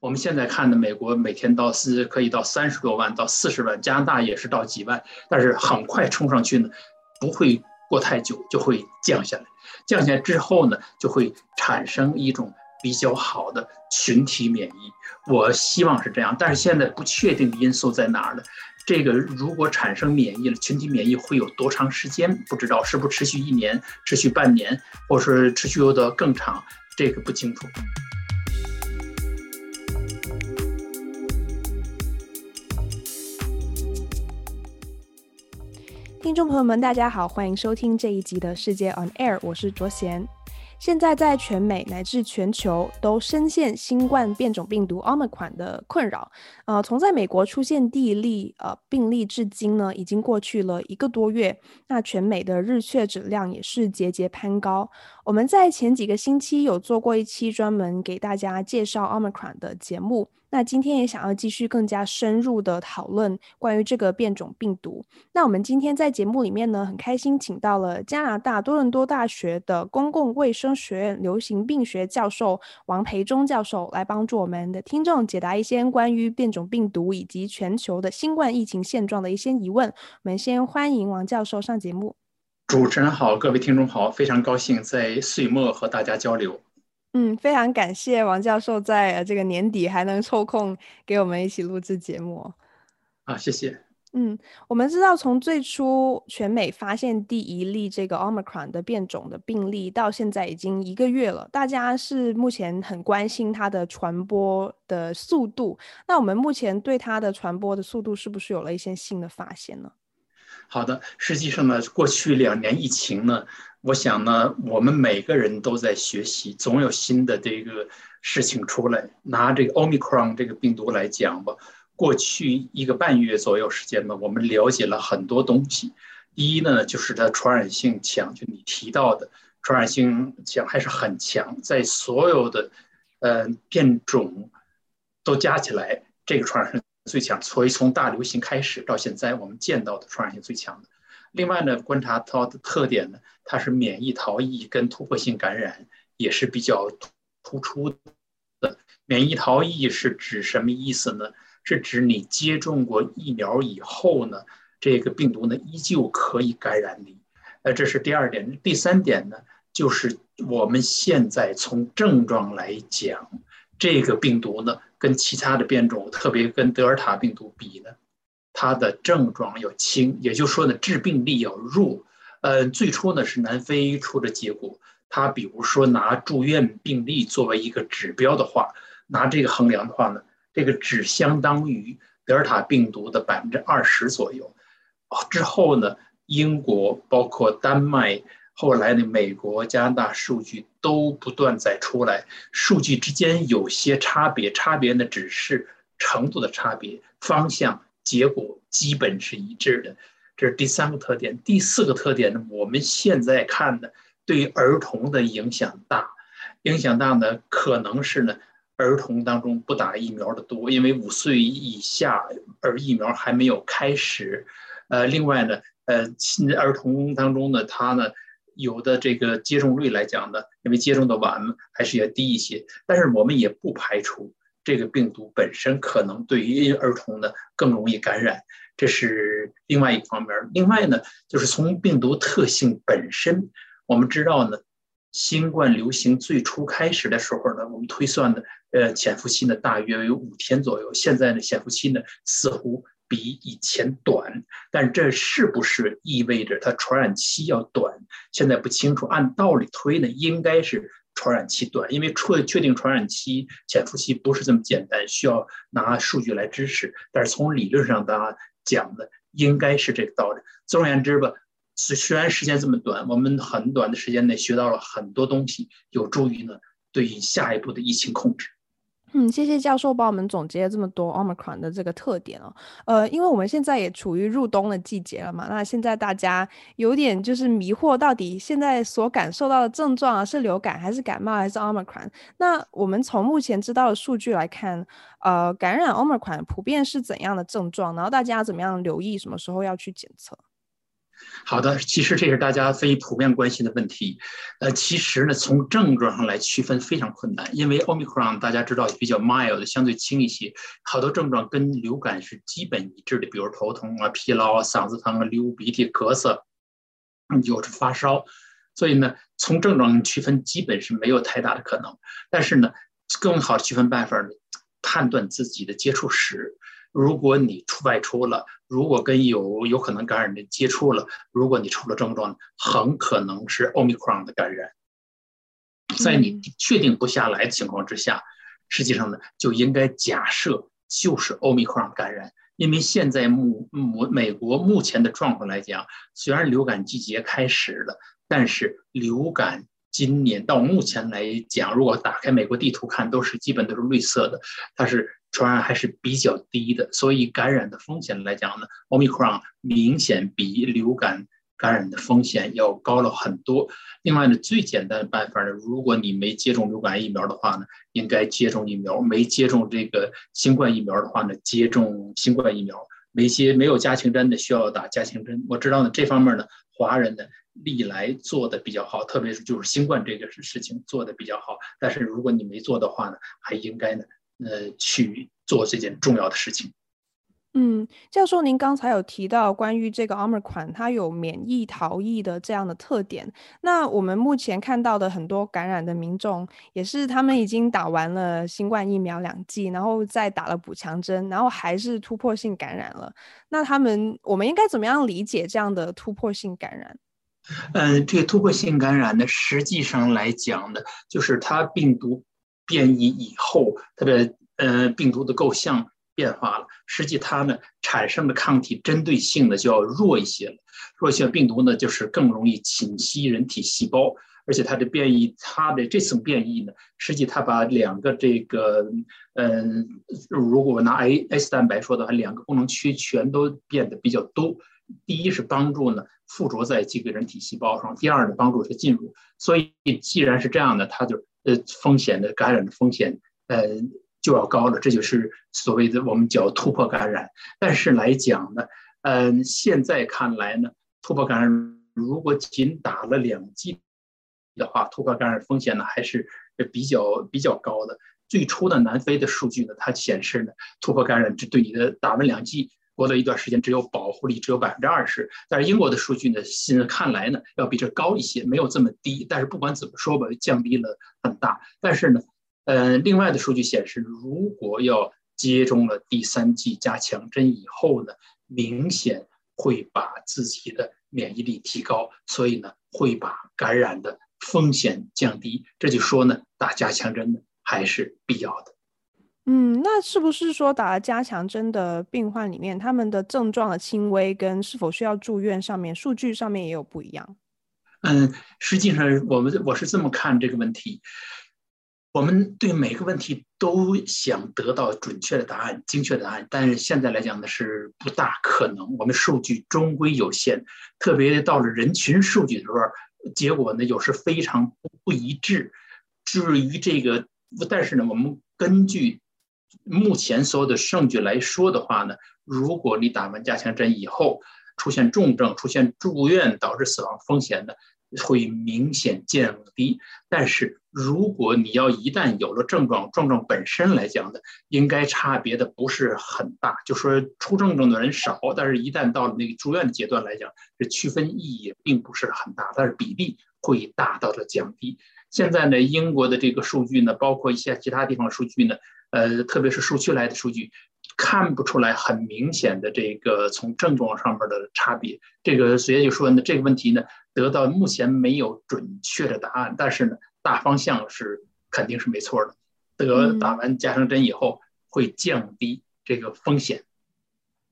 我们现在看的美国每天到是可以到三十多万到四十万，加拿大也是到几万，但是很快冲上去呢，不会过太久就会降下来。降下来之后呢，就会产生一种比较好的群体免疫。我希望是这样，但是现在不确定的因素在哪儿呢？这个如果产生免疫了，群体免疫会有多长时间？不知道是不是持续一年、持续半年，或是持续有的更长？这个不清楚。众朋友们，大家好，欢迎收听这一集的世界 On Air，我是卓贤。现在在全美乃至全球都深陷新冠变种病毒 Omicron 的困扰。呃，从在美国出现第一例呃病例至今呢，已经过去了一个多月。那全美的日确诊量也是节节攀高。我们在前几个星期有做过一期专门给大家介绍 Omicron 的节目。那今天也想要继续更加深入的讨论关于这个变种病毒。那我们今天在节目里面呢，很开心请到了加拿大多伦多大学的公共卫生学院流行病学教授王培忠教授来帮助我们的听众解答一些关于变种病毒以及全球的新冠疫情现状的一些疑问。我们先欢迎王教授上节目。主持人好，各位听众好，非常高兴在岁末和大家交流。嗯，非常感谢王教授在这个年底还能抽空给我们一起录制节目。啊，谢谢。嗯，我们知道从最初全美发现第一例这个 Omicron 的变种的病例到现在已经一个月了，大家是目前很关心它的传播的速度。那我们目前对它的传播的速度是不是有了一些新的发现呢？好的，实际上呢，过去两年疫情呢。我想呢，我们每个人都在学习，总有新的这个事情出来。拿这个 Omicron 这个病毒来讲吧，过去一个半月左右时间呢，我们了解了很多东西。第一呢，就是它传染性强，就你提到的传染性强还是很强，在所有的呃变种都加起来，这个传染性最强。所以从大流行开始到现在，我们见到的传染性最强的。另外呢，观察它的特点呢，它是免疫逃逸跟突破性感染也是比较突出的。免疫逃逸是指什么意思呢？是指你接种过疫苗以后呢，这个病毒呢依旧可以感染你。呃，这是第二点。第三点呢，就是我们现在从症状来讲，这个病毒呢跟其他的变种，特别跟德尔塔病毒比呢。它的症状要轻，也就是说呢，致病力要弱。呃，最初呢是南非出的结果，它比如说拿住院病例作为一个指标的话，拿这个衡量的话呢，这个只相当于德尔塔病毒的百分之二十左右。之后呢，英国包括丹麦，后来呢，美国、加拿大数据都不断在出来，数据之间有些差别，差别呢只是程度的差别，方向。结果基本是一致的，这是第三个特点。第四个特点呢，我们现在看的对于儿童的影响大，影响大呢，可能是呢儿童当中不打疫苗的多，因为五岁以下而疫苗还没有开始。呃，另外呢，呃，儿童当中呢，他呢有的这个接种率来讲呢，因为接种的晚还是要低一些，但是我们也不排除。这个病毒本身可能对于儿童呢更容易感染，这是另外一方面。另外呢，就是从病毒特性本身，我们知道呢，新冠流行最初开始的时候呢，我们推算的呃潜伏期呢大约有五天左右。现在呢潜伏期呢似乎比以前短，但这是不是意味着它传染期要短？现在不清楚。按道理推呢，应该是。传染期短，因为确确定传染期潜伏期不是这么简单，需要拿数据来支持。但是从理论上，大家讲的应该是这个道理。总而言之吧，虽虽然时间这么短，我们很短的时间内学到了很多东西，有助于呢对于下一步的疫情控制。嗯，谢谢教授帮我们总结了这么多 Omicron 的这个特点哦。呃，因为我们现在也处于入冬的季节了嘛，那现在大家有点就是迷惑，到底现在所感受到的症状啊，是流感还是感冒还是 Omicron？那我们从目前知道的数据来看，呃，感染 Omicron 普遍是怎样的症状？然后大家怎么样留意什么时候要去检测？好的，其实这是大家非普遍关心的问题。呃，其实呢，从症状上来区分非常困难，因为 Omicron 大家知道比较 mild，相对轻一些，好多症状跟流感是基本一致的，比如头痛啊、疲劳啊、嗓子疼啊、流鼻涕、咳嗽，嗯，就是发烧。所以呢，从症状区分基本是没有太大的可能。但是呢，更好区分办法呢，判断自己的接触史。如果你出外出了，如果跟有有可能感染的接触了，如果你出了症状，很可能是 Omicron 的感染。在你确定不下来的情况之下，实际上呢，就应该假设就是 Omicron 感染，因为现在目目美国目前的状况来讲，虽然流感季节开始了，但是流感今年到目前来讲，如果打开美国地图看，都是基本都是绿色的，它是。传染还是比较低的，所以感染的风险来讲呢，Omicron 明显比流感感染的风险要高了很多。另外呢，最简单的办法呢，如果你没接种流感疫苗的话呢，应该接种疫苗；没接种这个新冠疫苗的话呢，接种新冠疫苗。没接没有加强针的需要打加强针。我知道呢，这方面呢，华人呢历来做的比较好，特别是就是新冠这个事事情做的比较好。但是如果你没做的话呢，还应该呢。呃，去做这件重要的事情。嗯，教授，您刚才有提到关于这个 Armor 款它有免疫逃逸的这样的特点。那我们目前看到的很多感染的民众，也是他们已经打完了新冠疫苗两剂，然后再打了补强针，然后还是突破性感染了。那他们，我们应该怎么样理解这样的突破性感染？嗯、这个突破性感染呢，实际上来讲呢，就是它病毒。变异以后，它的呃病毒的构象变化了，实际它呢产生的抗体针对性呢就要弱一些了。弱性病毒呢就是更容易侵袭人体细胞，而且它的变异，它的这层变异呢，实际它把两个这个嗯，如果拿 A S 蛋白说的话，两个功能区全都变得比较多。第一是帮助呢附着在这个人体细胞上，第二呢帮助它进入。所以既然是这样的，它就。呃，风险的感染的风险，呃，就要高了。这就是所谓的我们叫突破感染。但是来讲呢，嗯、呃，现在看来呢，突破感染如果仅打了两剂的话，突破感染风险呢还是比较比较高的。最初的南非的数据呢，它显示呢，突破感染这对你的打完两剂。过了一段时间，只有保护力只有百分之二十，但是英国的数据呢，现在看来呢，要比这高一些，没有这么低。但是不管怎么说吧，降低了很大。但是呢，呃，另外的数据显示，如果要接种了第三剂加强针以后呢，明显会把自己的免疫力提高，所以呢，会把感染的风险降低。这就说呢，打加强针呢还是必要的。嗯，那是不是说打了加强针的病患里面，他们的症状的轻微跟是否需要住院上面，数据上面也有不一样？嗯，实际上我们我是这么看这个问题，我们对每个问题都想得到准确的答案、精确的答案，但是现在来讲呢是不大可能，我们数据终归有限，特别到了人群数据的时候，结果呢有时非常不一致。至于这个，但是呢，我们根据。目前所有的证据来说的话呢，如果你打完加强针以后出现重症、出现住院导致死亡风险呢，会明显降低。但是如果你要一旦有了症状，症状本身来讲呢，应该差别的不是很大，就说出症状的人少，但是一旦到了那个住院的阶段来讲，这区分意义并不是很大，但是比例会大大的降低。现在呢，英国的这个数据呢，包括一些其他地方数据呢。呃，特别是数据来的数据，看不出来很明显的这个从症状上面的差别。这个所以就说呢，这个问题呢，得到目前没有准确的答案，但是呢，大方向是肯定是没错的。得打完加强针以后，会降低这个风险。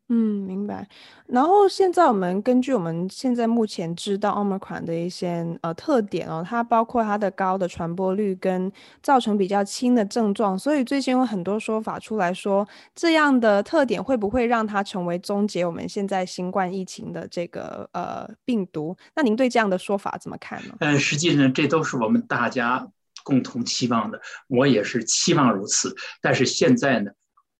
嗯，明白。然后现在我们根据我们现在目前知道 Omicron 的一些呃特点哦，它包括它的高的传播率跟造成比较轻的症状，所以最近有很多说法出来说，这样的特点会不会让它成为终结我们现在新冠疫情的这个呃病毒？那您对这样的说法怎么看呢？嗯，实际上这都是我们大家共同期望的，我也是期望如此。但是现在呢？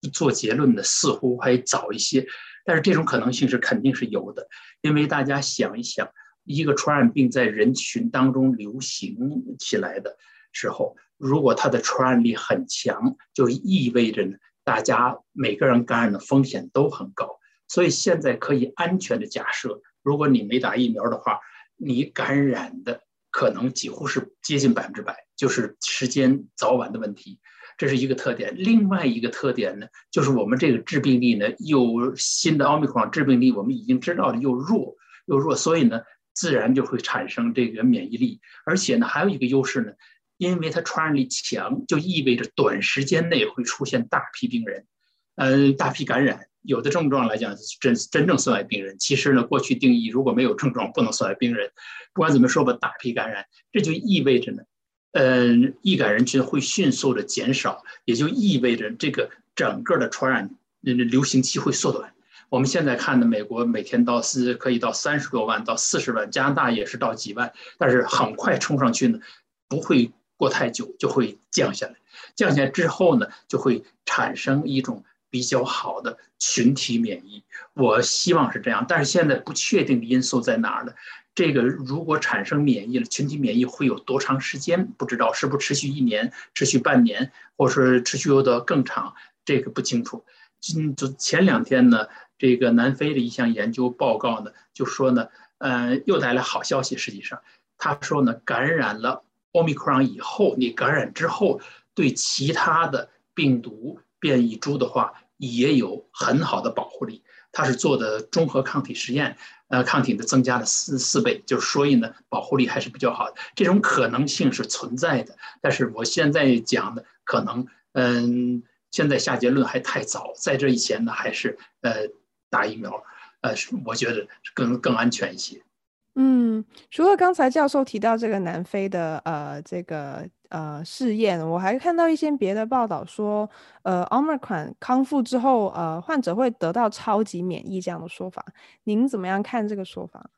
做结论的似乎还早一些，但是这种可能性是肯定是有的，因为大家想一想，一个传染病在人群当中流行起来的时候，如果它的传染力很强，就意味着呢，大家每个人感染的风险都很高。所以现在可以安全的假设，如果你没打疫苗的话，你感染的可能几乎是接近百分之百，就是时间早晚的问题。这是一个特点。另外一个特点呢，就是我们这个致病力呢，又新的奥密克戎致病力，我们已经知道的又弱又弱，所以呢，自然就会产生这个免疫力。而且呢，还有一个优势呢，因为它传染力强，就意味着短时间内会出现大批病人，呃，大批感染。有的症状来讲，真真正算为病人。其实呢，过去定义如果没有症状，不能算为病人。不管怎么说吧，大批感染，这就意味着呢。呃，易感人群会迅速的减少，也就意味着这个整个的传染流行期会缩短。我们现在看的美国每天到四可以到三十多万到四十万，加拿大也是到几万，但是很快冲上去呢，不会过太久就会降下来。降下来之后呢，就会产生一种比较好的群体免疫。我希望是这样，但是现在不确定的因素在哪儿呢？这个如果产生免疫了，群体免疫会有多长时间？不知道是不持续一年、持续半年，或是持续有的更长？这个不清楚。今就前两天呢，这个南非的一项研究报告呢，就说呢，呃，又带来好消息。实际上，他说呢，感染了奥密克戎以后，你感染之后，对其他的病毒变异株的话，也有很好的保护力。它是做的中和抗体实验。呃，抗体的增加了四四倍，就是所以呢，保护力还是比较好的。这种可能性是存在的，但是我现在讲的可能，嗯，现在下结论还太早，在这以前呢，还是呃打疫苗，呃，我觉得更更安全一些。嗯，除了刚才教授提到这个南非的呃这个呃试验，我还看到一些别的报道说，呃，Omicron 康复之后，呃，患者会得到超级免疫这样的说法，您怎么样看这个说法？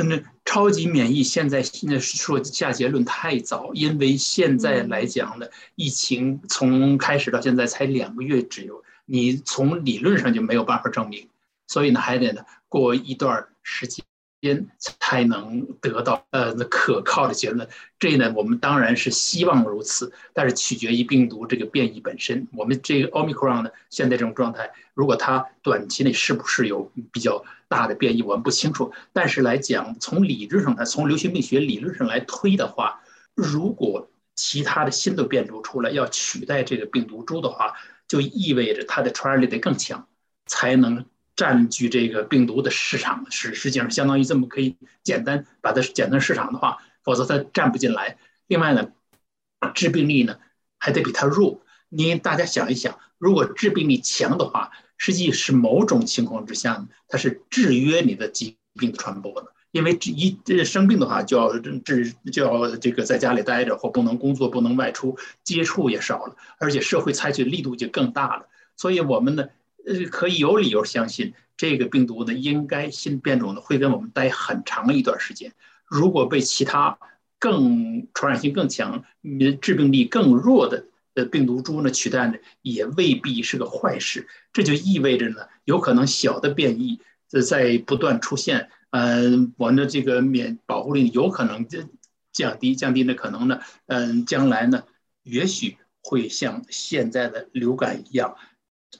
嗯，超级免疫现在现在说下结论太早，因为现在来讲呢，疫情从开始到现在才两个月，只有你从理论上就没有办法证明，所以呢，还得呢过一段时间。边才能得到呃可靠的结论，这呢我们当然是希望如此，但是取决于病毒这个变异本身。我们这个奥密克戎呢，现在这种状态，如果它短期内是不是有比较大的变异，我们不清楚。但是来讲，从理论上来，从流行病学理论上来推的话，如果其他的新的变种出来要取代这个病毒株的话，就意味着它的传染力得更强，才能。占据这个病毒的市场是实际上相当于这么可以简单把它简单市场的话，否则它占不进来。另外呢，致病力呢还得比它弱。你大家想一想，如果致病力强的话，实际是某种情况之下呢，它是制约你的疾病传播的。因为一这生病的话，就要治就要这个在家里待着，或不能工作，不能外出，接触也少了，而且社会采取力度就更大了。所以我们呢。呃，可以有理由相信，这个病毒呢，应该新变种呢会跟我们待很长一段时间。如果被其他更传染性更强、致病力更弱的呃病毒株呢取代呢，也未必是个坏事。这就意味着呢，有可能小的变异在不断出现。嗯，我们的这个免保护力有可能降低，降低的可能呢，嗯，将来呢，也许会像现在的流感一样，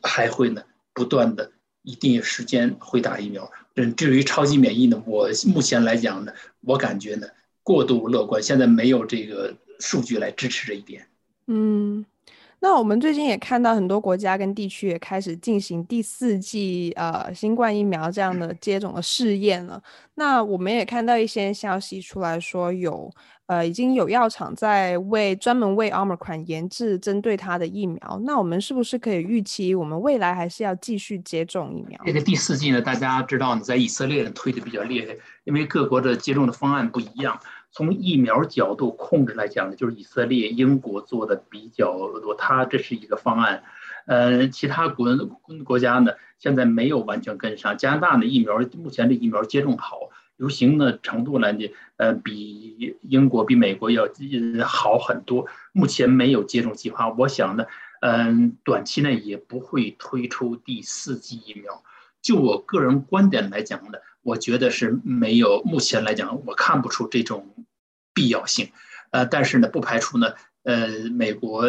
还会呢。不断的一定时间会打疫苗。嗯，至于超级免疫呢，我目前来讲呢，我感觉呢过度乐观，现在没有这个数据来支持这一点。嗯。那我们最近也看到很多国家跟地区也开始进行第四季呃新冠疫苗这样的接种的试验了。那我们也看到一些消息出来说有呃已经有药厂在为专门为 Omicron 研制针对它的疫苗。那我们是不是可以预期我们未来还是要继续接种疫苗？这个第四季呢，大家知道呢，在以色列推的比较厉害，因为各国的接种的方案不一样。从疫苗角度控制来讲呢，就是以色列、英国做的比较多，它这是一个方案。呃，其他国国家呢，现在没有完全跟上。加拿大的疫苗目前的疫苗接种好，流行的程度呢，呃，比英国、比美国要好很多。目前没有接种计划，我想呢，嗯，短期内也不会推出第四剂疫苗。就我个人观点来讲呢。我觉得是没有，目前来讲我看不出这种必要性。呃，但是呢，不排除呢，呃，美国、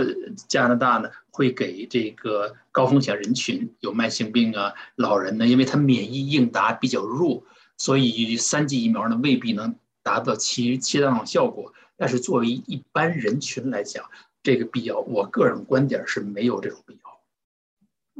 加拿大呢会给这个高风险人群，有慢性病啊、老人呢，因为他免疫应答比较弱，所以三剂疫苗呢未必能达到其其他效果。但是作为一般人群来讲，这个必要，我个人观点是没有这种必要。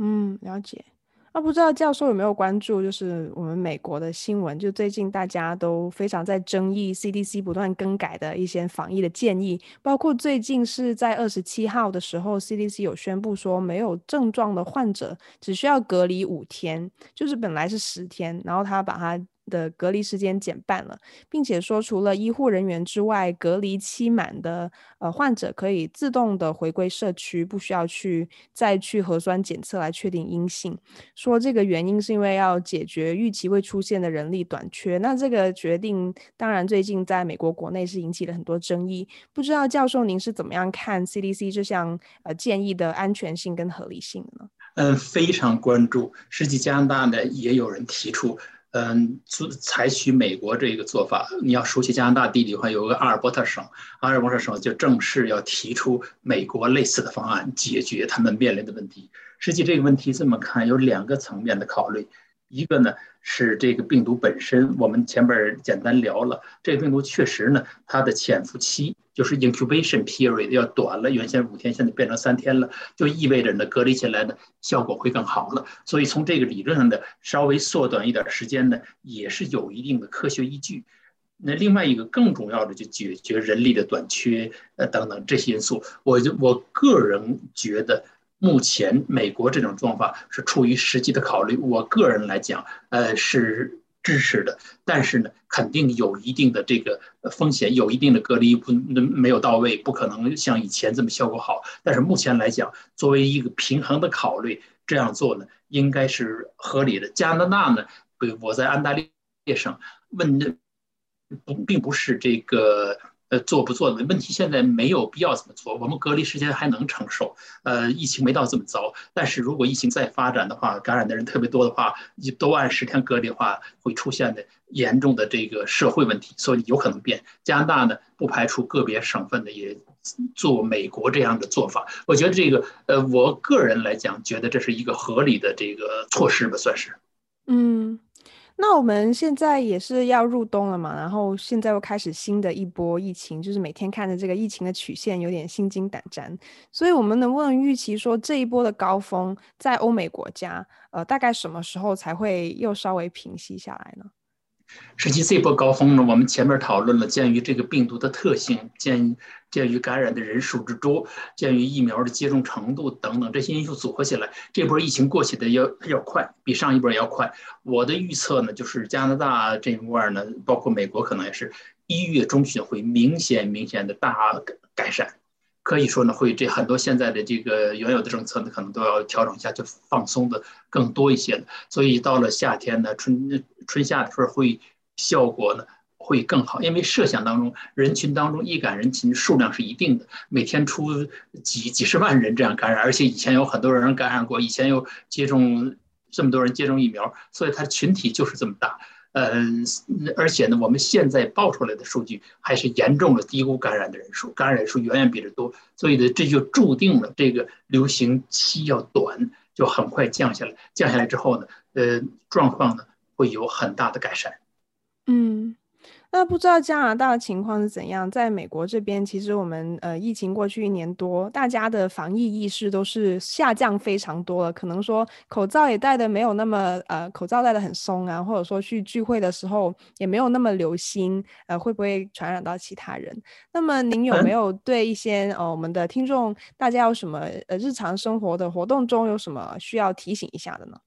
嗯，了解。那不知道教授有没有关注，就是我们美国的新闻，就最近大家都非常在争议 CDC 不断更改的一些防疫的建议，包括最近是在二十七号的时候，CDC 有宣布说，没有症状的患者只需要隔离五天，就是本来是十天，然后他把它。的隔离时间减半了，并且说除了医护人员之外，隔离期满的呃患者可以自动的回归社区，不需要去再去核酸检测来确定阴性。说这个原因是因为要解决预期会出现的人力短缺。那这个决定当然最近在美国国内是引起了很多争议。不知道教授您是怎么样看 CDC 这项呃建议的安全性跟合理性的呢？嗯，非常关注。实际加拿大呢也有人提出。嗯，采采取美国这个做法，你要熟悉加拿大地理的话，有个阿尔伯特省，阿尔伯特省就正式要提出美国类似的方案，解决他们面临的问题。实际这个问题这么看，有两个层面的考虑。一个呢是这个病毒本身，我们前边简单聊了，这个病毒确实呢，它的潜伏期就是 incubation period 要短了，原先五天，现在变成三天了，就意味着呢隔离起来的效果会更好了。所以从这个理论上的稍微缩短一点时间呢，也是有一定的科学依据。那另外一个更重要的就解决人力的短缺呃等等这些因素，我就我个人觉得。目前美国这种做法是出于实际的考虑，我个人来讲，呃，是支持的。但是呢，肯定有一定的这个风险，有一定的隔离不没有到位，不可能像以前这么效果好。但是目前来讲，作为一个平衡的考虑，这样做呢，应该是合理的。加拿大呢，对我在安大略省问的不并不是这个。呃，做不做的问题，现在没有必要这么做。我们隔离时间还能承受，呃，疫情没到这么糟。但是如果疫情再发展的话，感染的人特别多的话，你都按十天隔离的话，会出现的严重的这个社会问题，所以有可能变。加拿大呢，不排除个别省份的也做美国这样的做法。我觉得这个，呃，我个人来讲，觉得这是一个合理的这个措施吧，算是。嗯。那我们现在也是要入冬了嘛，然后现在又开始新的一波疫情，就是每天看着这个疫情的曲线，有点心惊胆战。所以，我们能不能预期说这一波的高峰在欧美国家，呃，大概什么时候才会又稍微平息下来呢？实际这波高峰呢，我们前面讨论了，鉴于这个病毒的特性，鉴鉴于感染的人数之多，鉴于疫苗的接种程度等等这些因素组合起来，这波疫情过去的要要快，比上一波要快。我的预测呢，就是加拿大这一块呢，包括美国可能也是一月中旬会明显明显的大改善。可以说呢，会这很多现在的这个原有的政策呢，可能都要调整一下，就放松的更多一些了。所以到了夏天呢，春春夏的时候会效果呢会更好，因为设想当中人群当中易感人群数量是一定的，每天出几几十万人这样感染，而且以前有很多人感染过，以前又接种这么多人接种疫苗，所以它群体就是这么大。嗯，而且呢，我们现在报出来的数据还是严重的低估感染的人数，感染人数远远比这多，所以呢，这就注定了这个流行期要短，就很快降下来。降下来之后呢，呃，状况呢会有很大的改善。嗯。那不知道加拿大的情况是怎样？在美国这边，其实我们呃疫情过去一年多，大家的防疫意识都是下降非常多了。可能说口罩也戴的没有那么呃，口罩戴的很松啊，或者说去聚会的时候也没有那么留心，呃，会不会传染到其他人？那么您有没 有对一些呃我们的听众，大家有什么呃日常生活的活动中有什么需要提醒一下的呢？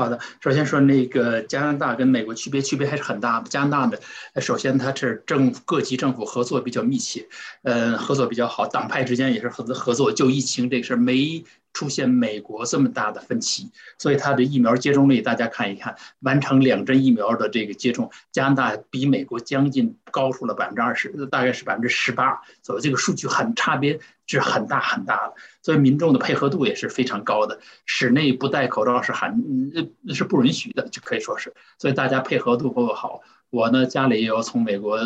好的，首先说那个加拿大跟美国区别，区别还是很大。加拿大的，首先它是政各级政府合作比较密切，呃，合作比较好，党派之间也是合作合作。就疫情这个事儿，没出现美国这么大的分歧，所以它的疫苗接种率，大家看一看，完成两针疫苗的这个接种，加拿大比美国将近高出了百分之二十，大概是百分之十八，所以这个数据很差别是很大很大的，所以民众的配合度也是非常高的。室内不戴口罩是很是不允许的，就可以说是，所以大家配合度不够好。我呢，家里也有从美国，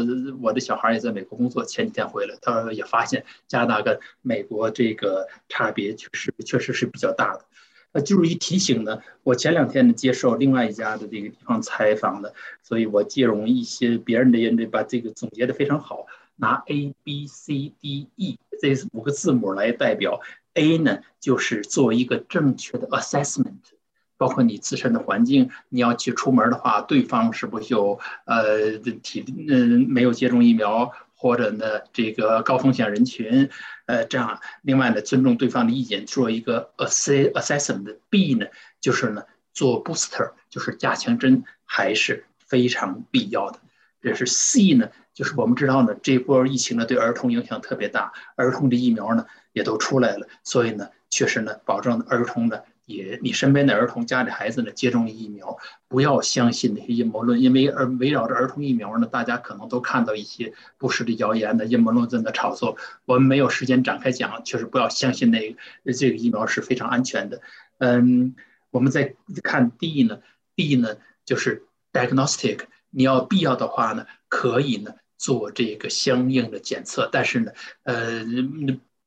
我的小孩也在美国工作。前几天回来，他也发现加拿大跟美国这个差别确实确实是比较大的。那就是一提醒呢，我前两天呢接受另外一家的这个地方采访的，所以我借用一些别人的研究，把这个总结的非常好。拿 A B C D E 这五个字母来代表，A 呢就是做一个正确的 assessment。包括你自身的环境，你要去出门的话，对方是不是有呃体嗯没有接种疫苗，或者呢这个高风险人群，呃这样。另外呢，尊重对方的意见，做一个 assess assessment。B 呢就是呢做 booster，就是加强针还是非常必要的。这是 C 呢，就是我们知道呢这波疫情呢对儿童影响特别大，儿童的疫苗呢也都出来了，所以呢确实呢保证儿童呢。也，你身边的儿童、家里孩子呢，接种疫苗，不要相信那些阴谋论，因为而围绕着儿童疫苗呢，大家可能都看到一些不实的谣言的阴谋论正在炒作。我们没有时间展开讲，确实不要相信那这个疫苗是非常安全的。嗯，我们再看 D 呢，D 呢就是 diagnostic，你要必要的话呢，可以呢做这个相应的检测，但是呢，呃。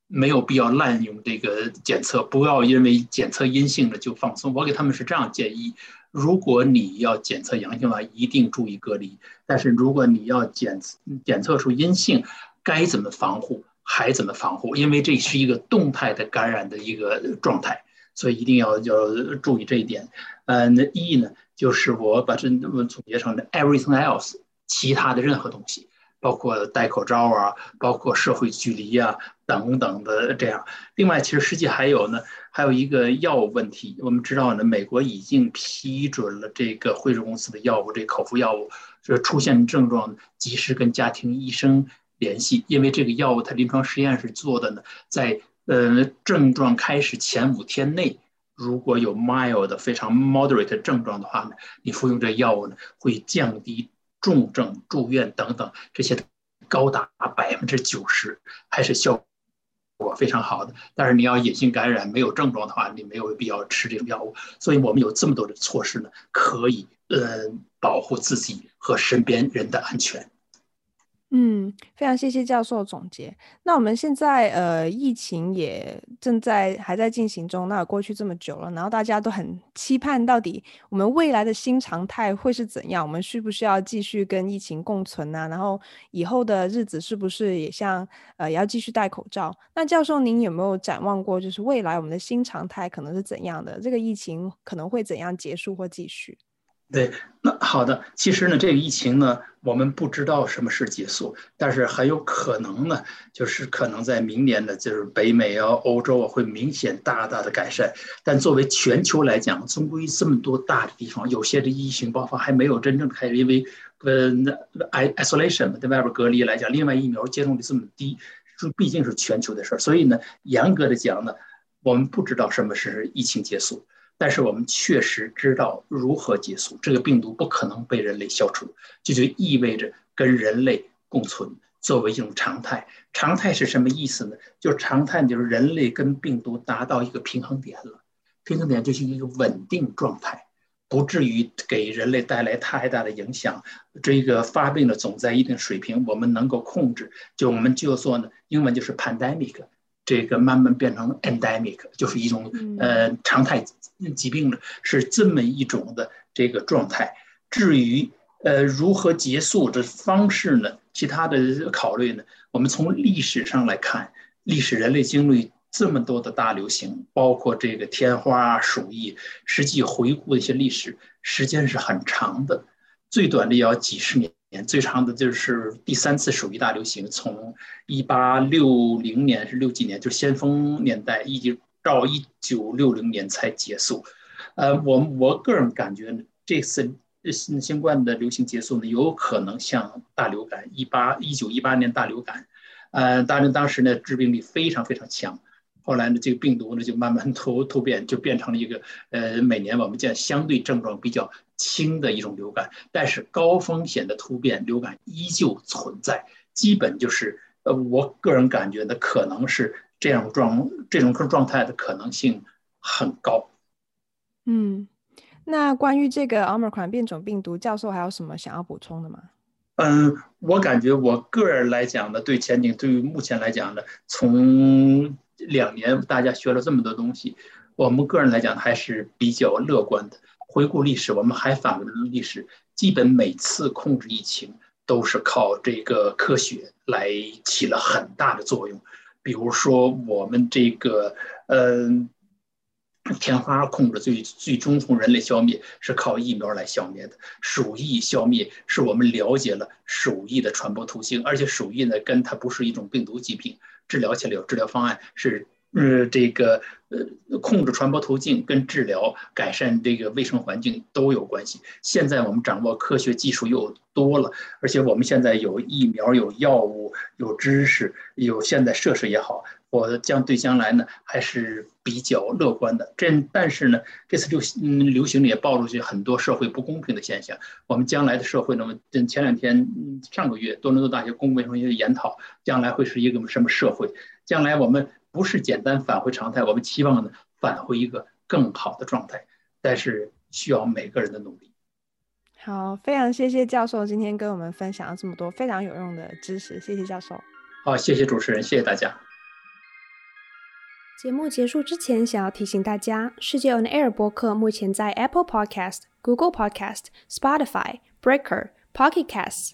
没有必要滥用这个检测，不要因为检测阴性了就放松。我给他们是这样建议：如果你要检测阳性的话，一定注意隔离；但是如果你要检检测出阴性，该怎么防护还怎么防护，因为这是一个动态的感染的一个状态，所以一定要要注意这一点。呃，那 E 呢，就是我把这我总结成的 everything else，其他的任何东西。包括戴口罩啊，包括社会距离啊，等等的这样。另外，其实实际还有呢，还有一个药物问题。我们知道呢，美国已经批准了这个辉瑞公司的药物，这口服药物，就是出现症状及时跟家庭医生联系，因为这个药物它临床实验是做的呢，在呃症状开始前五天内，如果有 mild 的非常 moderate 症状的话呢，你服用这药物呢，会降低。重症住院等等，这些高达百分之九十，还是效果非常好的。但是你要隐性感染没有症状的话，你没有必要吃这种药物。所以我们有这么多的措施呢，可以呃保护自己和身边人的安全。嗯，非常谢谢教授总结。那我们现在呃，疫情也正在还在进行中。那过去这么久了，然后大家都很期盼，到底我们未来的新常态会是怎样？我们需不需要继续跟疫情共存呢？然后以后的日子是不是也像呃，也要继续戴口罩？那教授您有没有展望过，就是未来我们的新常态可能是怎样的？这个疫情可能会怎样结束或继续？对，那好的。其实呢，这个疫情呢，我们不知道什么时结束，但是很有可能呢，就是可能在明年呢，就是北美啊、欧洲啊，会明显大大的改善。但作为全球来讲，中国这么多大的地方，有些的疫情爆发还没有真正开始，因为呃，isolation 在外边隔离来讲，另外疫苗接种率这么低，这毕竟是全球的事儿。所以呢，严格的讲呢，我们不知道什么是疫情结束。但是我们确实知道如何结束这个病毒，不可能被人类消除，这就意味着跟人类共存作为一种常态。常态是什么意思呢？就是常态就是人类跟病毒达到一个平衡点了，平衡点就是一个稳定状态，不至于给人类带来太大的影响。这个发病的总在一定水平，我们能够控制，就我们就说呢，英文就是 pandemic。这个慢慢变成 endemic，就是一种呃常态疾病了，是这么一种的这个状态。至于呃如何结束的方式呢？其他的考虑呢？我们从历史上来看，历史人类经历这么多的大流行，包括这个天花、鼠疫，实际回顾一些历史，时间是很长的，最短的也要几十年。年最长的就是第三次鼠疫大流行，从一八六零年是六几年，就是先锋年代，一直到一九六零年才结束。呃，我我个人感觉呢，这次新新冠的流行结束呢，有可能像大流感一八一九一八年大流感，呃，当然当时呢致病力非常非常强，后来呢，这个病毒呢就慢慢 突突变，就变成了一个呃，每年我们见相对症状比较轻的一种流感，但是高风险的突变流感依旧存在。基本就是呃，我个人感觉呢，可能是这样状这种状态的可能性很高。嗯，那关于这个奥密克戎变种病毒，教授还有什么想要补充的吗？嗯，我感觉我个人来讲呢，对前景，对于目前来讲呢，从两年大家学了这么多东西，我们个人来讲还是比较乐观的。回顾历史，我们还反顾历史，基本每次控制疫情都是靠这个科学来起了很大的作用。比如说我们这个，嗯。天花控制最最终从人类消灭是靠疫苗来消灭的，鼠疫消灭是我们了解了鼠疫的传播途径，而且鼠疫呢跟它不是一种病毒疾病，治疗起来有治疗方案，是呃这个呃控制传播途径跟治疗改善这个卫生环境都有关系。现在我们掌握科学技术又多了，而且我们现在有疫苗、有药物、有知识、有现在设施也好。我将对将来呢还是比较乐观的。这但是呢，这次流嗯流行也暴露出很多社会不公平的现象。我们将来的社会呢，前两天上个月多伦多大学公共卫生学研讨，将来会是一个什么社会？将来我们不是简单返回常态，我们期望呢返回一个更好的状态，但是需要每个人的努力。好，非常谢谢教授今天跟我们分享了这么多非常有用的知识，谢谢教授。好，谢谢主持人，谢谢大家。节目结束之前，想要提醒大家，世界 On Air 播客目前在 Apple Podcast、Google Podcast、Spotify、Breaker、Pocket Casts、